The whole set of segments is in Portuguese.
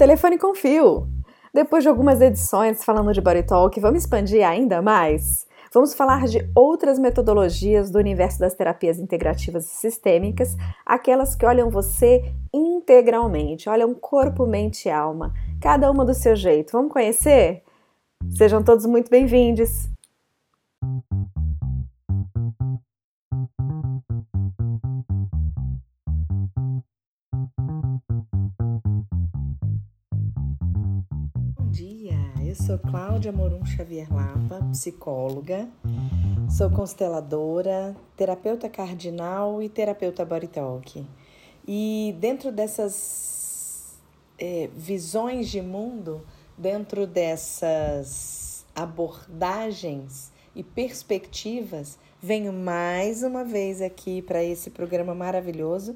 Telefone com fio. Depois de algumas edições falando de Body Talk, vamos expandir ainda mais? Vamos falar de outras metodologias do universo das terapias integrativas e sistêmicas, aquelas que olham você integralmente, olham corpo, mente e alma, cada uma do seu jeito. Vamos conhecer? Sejam todos muito bem-vindos! Eu sou Cláudia Morum Xavier Lapa, psicóloga, sou consteladora, terapeuta cardinal e terapeuta body talk. E dentro dessas é, visões de mundo, dentro dessas abordagens e perspectivas, venho mais uma vez aqui para esse programa maravilhoso,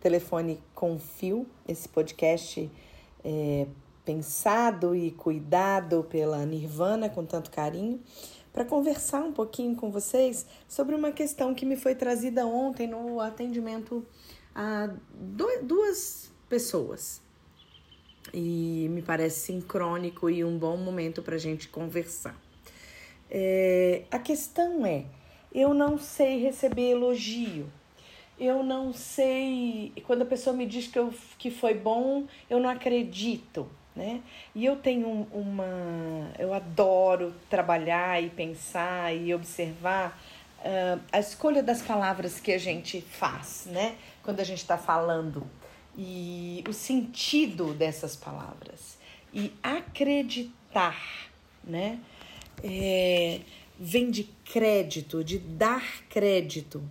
Telefone com Fio, esse podcast é, pensado e cuidado pela Nirvana com tanto carinho, para conversar um pouquinho com vocês sobre uma questão que me foi trazida ontem no atendimento a duas pessoas. E me parece sincrônico e um bom momento para a gente conversar. É, a questão é: eu não sei receber elogio. Eu não sei. Quando a pessoa me diz que, eu, que foi bom, eu não acredito né? E eu tenho uma. Eu adoro trabalhar e pensar e observar uh, a escolha das palavras que a gente faz, né? Quando a gente está falando. E o sentido dessas palavras. E acreditar, né? É, vem de crédito, de dar crédito.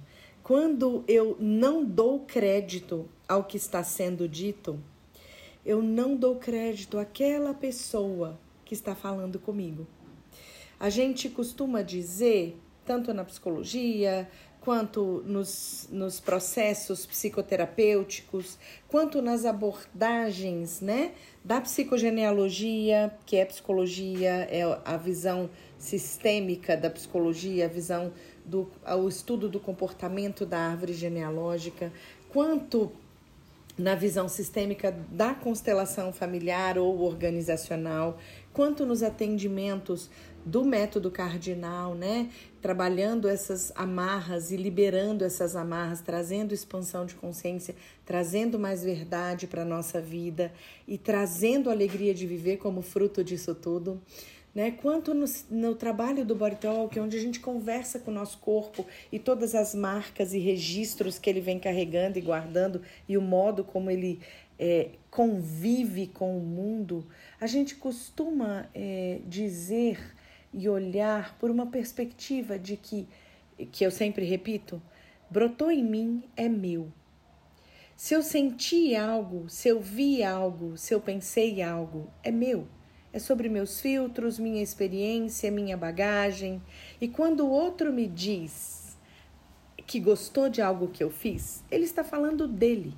Quando eu não dou crédito ao que está sendo dito, eu não dou crédito àquela pessoa que está falando comigo. A gente costuma dizer, tanto na psicologia, quanto nos, nos processos psicoterapêuticos, quanto nas abordagens né, da psicogenealogia, que é psicologia, é a visão sistêmica da psicologia, a visão do o estudo do comportamento da árvore genealógica, quanto na visão sistêmica da constelação familiar ou organizacional, quanto nos atendimentos do método cardinal, né? Trabalhando essas amarras e liberando essas amarras, trazendo expansão de consciência, trazendo mais verdade para a nossa vida e trazendo alegria de viver como fruto disso tudo né? Quanto no, no trabalho do Body Talk, onde a gente conversa com o nosso corpo e todas as marcas e registros que ele vem carregando e guardando e o modo como ele é, convive com o mundo, a gente costuma é, dizer e olhar por uma perspectiva de que, que eu sempre repito, brotou em mim é meu. Se eu senti algo, se eu vi algo, se eu pensei algo, é meu é sobre meus filtros, minha experiência, minha bagagem. E quando o outro me diz que gostou de algo que eu fiz, ele está falando dele,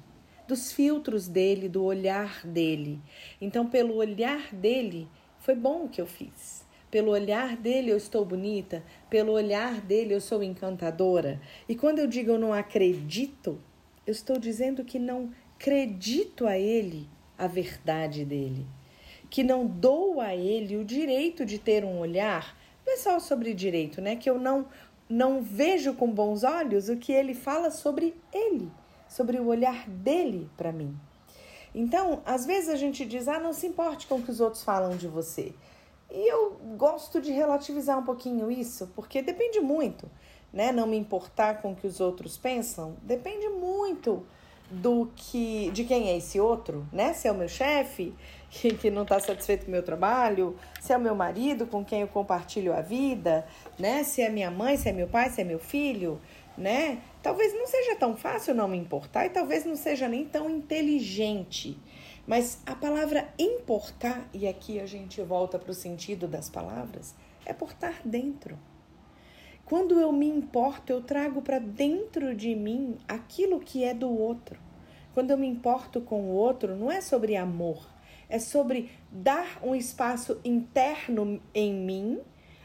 dos filtros dele, do olhar dele. Então, pelo olhar dele, foi bom o que eu fiz. Pelo olhar dele eu estou bonita, pelo olhar dele eu sou encantadora. E quando eu digo eu não acredito, eu estou dizendo que não acredito a ele a verdade dele que não dou a ele o direito de ter um olhar, não é só sobre direito, né? Que eu não não vejo com bons olhos o que ele fala sobre ele, sobre o olhar dele para mim. Então, às vezes a gente diz: "Ah, não se importe com o que os outros falam de você". E eu gosto de relativizar um pouquinho isso, porque depende muito, né? Não me importar com o que os outros pensam, depende muito do que de quem é esse outro, né? Se é o meu chefe que, que não está satisfeito com o meu trabalho, se é o meu marido com quem eu compartilho a vida, né? Se é minha mãe, se é meu pai, se é meu filho, né? Talvez não seja tão fácil não me importar e talvez não seja nem tão inteligente. Mas a palavra importar, e aqui a gente volta para o sentido das palavras, é portar dentro. Quando eu me importo, eu trago para dentro de mim aquilo que é do outro. Quando eu me importo com o outro, não é sobre amor, é sobre dar um espaço interno em mim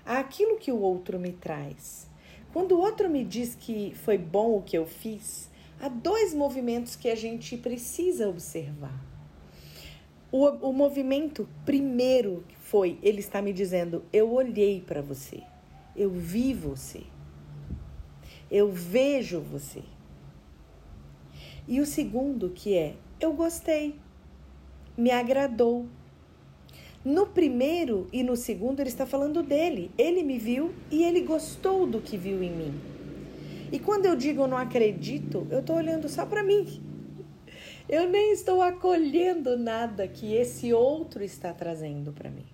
àquilo que o outro me traz. Quando o outro me diz que foi bom o que eu fiz, há dois movimentos que a gente precisa observar. O, o movimento primeiro foi ele está me dizendo: eu olhei para você, eu vi você, eu vejo você. E o segundo que é: eu gostei, me agradou. No primeiro e no segundo, ele está falando dele. Ele me viu e ele gostou do que viu em mim. E quando eu digo eu não acredito, eu estou olhando só para mim. Eu nem estou acolhendo nada que esse outro está trazendo para mim.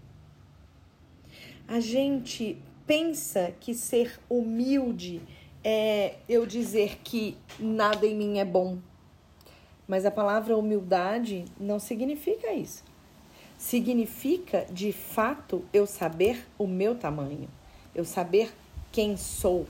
A gente pensa que ser humilde é eu dizer que nada em mim é bom. Mas a palavra humildade não significa isso. Significa, de fato, eu saber o meu tamanho, eu saber quem sou.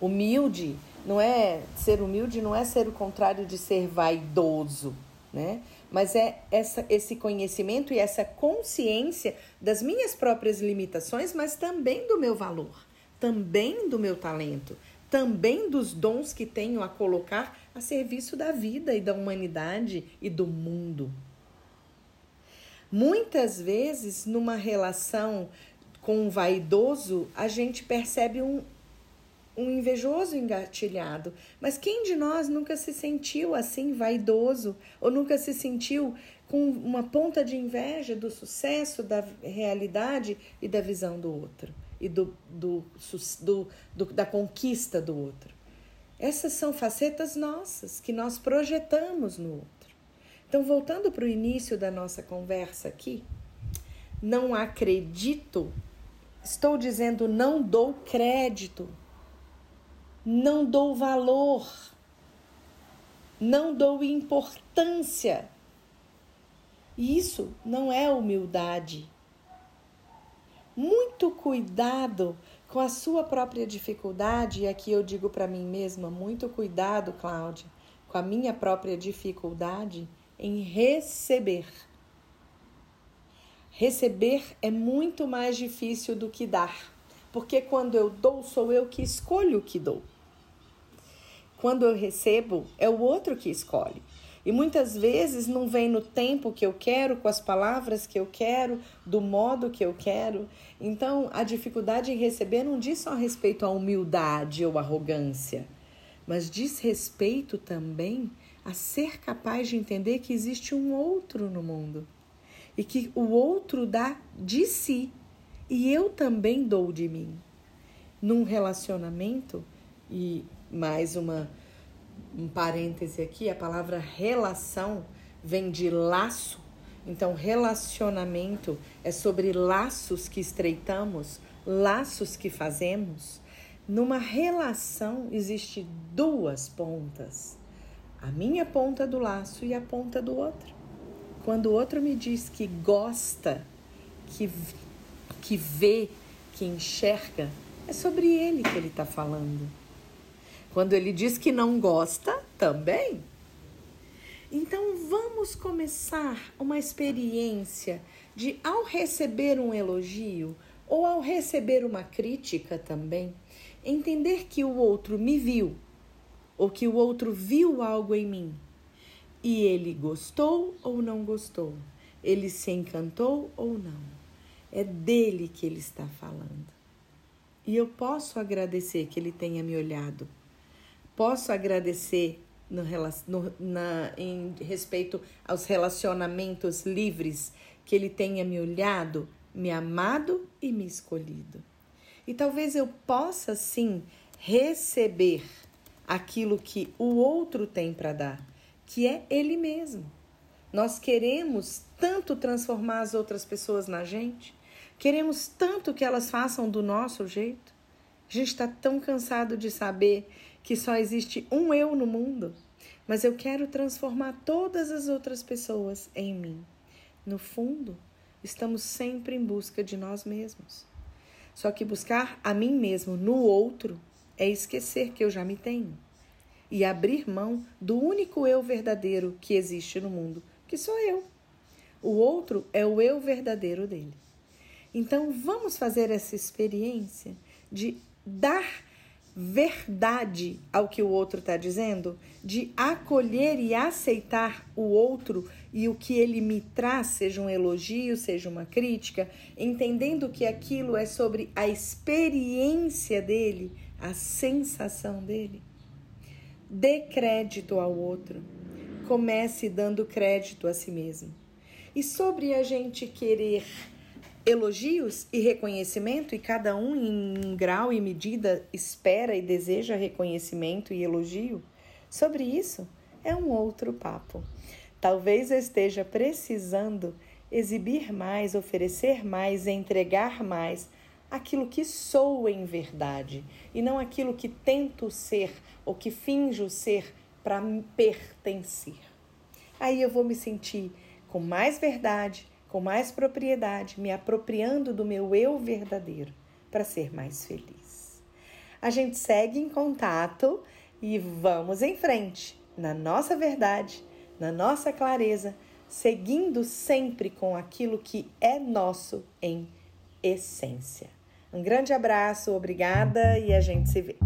Humilde não é ser humilde, não é ser o contrário de ser vaidoso, né? Mas é essa, esse conhecimento e essa consciência das minhas próprias limitações, mas também do meu valor, também do meu talento, também dos dons que tenho a colocar a serviço da vida e da humanidade e do mundo. Muitas vezes, numa relação com um vaidoso, a gente percebe um, um invejoso engatilhado. Mas quem de nós nunca se sentiu assim vaidoso ou nunca se sentiu com uma ponta de inveja do sucesso, da realidade e da visão do outro e do, do, do, do da conquista do outro? Essas são facetas nossas que nós projetamos no outro. Então, voltando para o início da nossa conversa aqui, não acredito, estou dizendo não dou crédito não dou valor, não dou importância. E isso não é humildade. Muito cuidado com a sua própria dificuldade, e aqui eu digo para mim mesma: muito cuidado, Cláudia, com a minha própria dificuldade em receber. Receber é muito mais difícil do que dar, porque quando eu dou, sou eu que escolho o que dou. Quando eu recebo, é o outro que escolhe. E muitas vezes não vem no tempo que eu quero, com as palavras que eu quero, do modo que eu quero. Então, a dificuldade em receber não diz só respeito à humildade ou arrogância, mas diz respeito também a ser capaz de entender que existe um outro no mundo e que o outro dá de si e eu também dou de mim. Num relacionamento, e mais uma um parêntese aqui, a palavra relação vem de laço. Então, relacionamento é sobre laços que estreitamos, laços que fazemos. Numa relação existe duas pontas. A minha ponta do laço e a ponta do outro. Quando o outro me diz que gosta, que, que vê, que enxerga, é sobre ele que ele está falando. Quando ele diz que não gosta, também. Então vamos começar uma experiência de, ao receber um elogio ou ao receber uma crítica também, entender que o outro me viu ou que o outro viu algo em mim e ele gostou ou não gostou, ele se encantou ou não. É dele que ele está falando. E eu posso agradecer que ele tenha me olhado Posso agradecer no, no, na, em respeito aos relacionamentos livres que ele tenha me olhado, me amado e me escolhido. E talvez eu possa sim receber aquilo que o outro tem para dar, que é ele mesmo. Nós queremos tanto transformar as outras pessoas na gente, queremos tanto que elas façam do nosso jeito. A gente está tão cansado de saber que só existe um eu no mundo, mas eu quero transformar todas as outras pessoas em mim. No fundo, estamos sempre em busca de nós mesmos. Só que buscar a mim mesmo no outro é esquecer que eu já me tenho e abrir mão do único eu verdadeiro que existe no mundo, que sou eu. O outro é o eu verdadeiro dele. Então vamos fazer essa experiência de dar verdade ao que o outro está dizendo, de acolher e aceitar o outro e o que ele me traz, seja um elogio, seja uma crítica, entendendo que aquilo é sobre a experiência dele, a sensação dele. Dê crédito ao outro. Comece dando crédito a si mesmo. E sobre a gente querer elogios e reconhecimento, e cada um em grau e medida espera e deseja reconhecimento e elogio, sobre isso é um outro papo. Talvez eu esteja precisando exibir mais, oferecer mais, entregar mais aquilo que sou em verdade e não aquilo que tento ser ou que finjo ser para pertencer. Aí eu vou me sentir com mais verdade, com mais propriedade, me apropriando do meu eu verdadeiro para ser mais feliz. A gente segue em contato e vamos em frente na nossa verdade, na nossa clareza, seguindo sempre com aquilo que é nosso em essência. Um grande abraço, obrigada e a gente se vê.